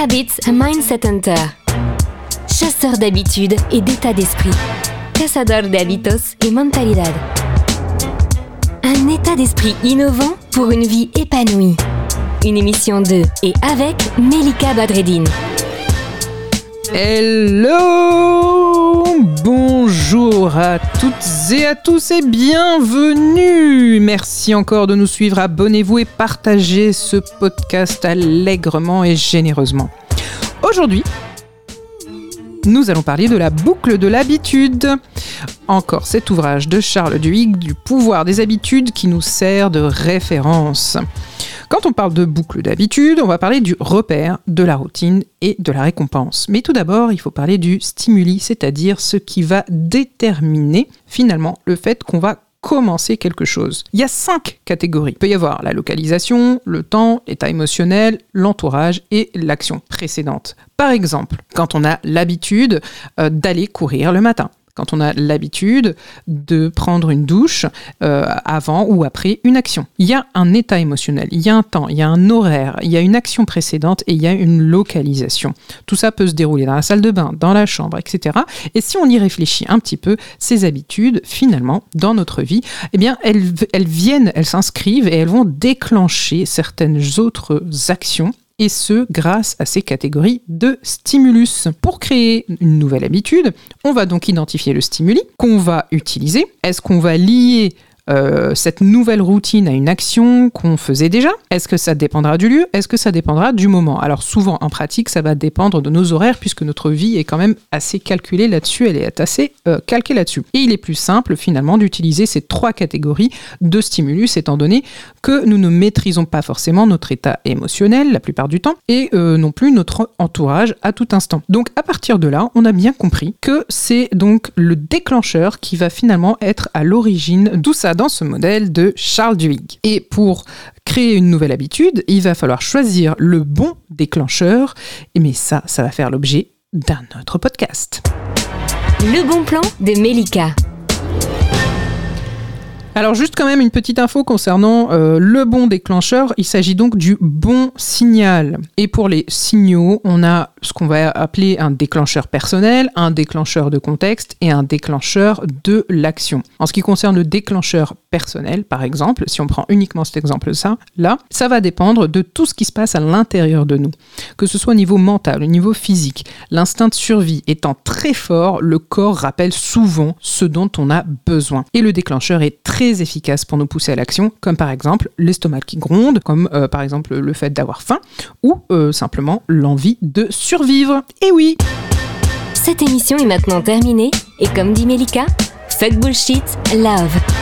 Habits Mindset Hunter. Chasseur d'habitudes et d'état d'esprit. Cazador de hábitos et mentalidad. Un état d'esprit innovant pour une vie épanouie. Une émission de et avec Melika Badreddine. Hello Bonjour à toutes et à tous et bienvenue Merci encore de nous suivre, abonnez-vous et partagez ce podcast allègrement et généreusement. Aujourd'hui, nous allons parler de la boucle de l'habitude. Encore cet ouvrage de Charles Duhigg du pouvoir des habitudes qui nous sert de référence. Quand on parle de boucle d'habitude, on va parler du repère, de la routine et de la récompense. Mais tout d'abord, il faut parler du stimuli, c'est-à-dire ce qui va déterminer finalement le fait qu'on va commencer quelque chose. Il y a cinq catégories. Il peut y avoir la localisation, le temps, l'état émotionnel, l'entourage et l'action précédente. Par exemple, quand on a l'habitude euh, d'aller courir le matin quand on a l'habitude de prendre une douche euh, avant ou après une action. Il y a un état émotionnel, il y a un temps, il y a un horaire, il y a une action précédente et il y a une localisation. Tout ça peut se dérouler dans la salle de bain, dans la chambre, etc. Et si on y réfléchit un petit peu, ces habitudes, finalement, dans notre vie, eh bien, elles, elles viennent, elles s'inscrivent et elles vont déclencher certaines autres actions et ce grâce à ces catégories de stimulus. Pour créer une nouvelle habitude, on va donc identifier le stimuli qu'on va utiliser. Est-ce qu'on va lier euh, cette nouvelle routine à une action qu'on faisait déjà. Est-ce que ça dépendra du lieu? Est-ce que ça dépendra du moment? Alors souvent en pratique, ça va dépendre de nos horaires puisque notre vie est quand même assez calculée là-dessus, elle est assez euh, calquée là-dessus. Et il est plus simple finalement d'utiliser ces trois catégories de stimulus étant donné que nous ne maîtrisons pas forcément notre état émotionnel la plupart du temps et euh, non plus notre entourage à tout instant. Donc à partir de là, on a bien compris que c'est donc le déclencheur qui va finalement être à l'origine. D'où ça dans ce modèle de Charles Duhigg. Et pour créer une nouvelle habitude, il va falloir choisir le bon déclencheur. Mais ça, ça va faire l'objet d'un autre podcast. Le bon plan de Melika. Alors juste quand même une petite info concernant euh, le bon déclencheur, il s'agit donc du bon signal. Et pour les signaux, on a ce qu'on va appeler un déclencheur personnel, un déclencheur de contexte et un déclencheur de l'action. En ce qui concerne le déclencheur personnel, par exemple, si on prend uniquement cet exemple-là, là, ça va dépendre de tout ce qui se passe à l'intérieur de nous, que ce soit au niveau mental, au niveau physique. L'instinct de survie étant très fort, le corps rappelle souvent ce dont on a besoin. Et le déclencheur est très efficace pour nous pousser à l'action, comme par exemple l'estomac qui gronde, comme euh, par exemple le fait d'avoir faim, ou euh, simplement l'envie de survivre. Et oui Cette émission est maintenant terminée, et comme dit Melika, fuck bullshit, love.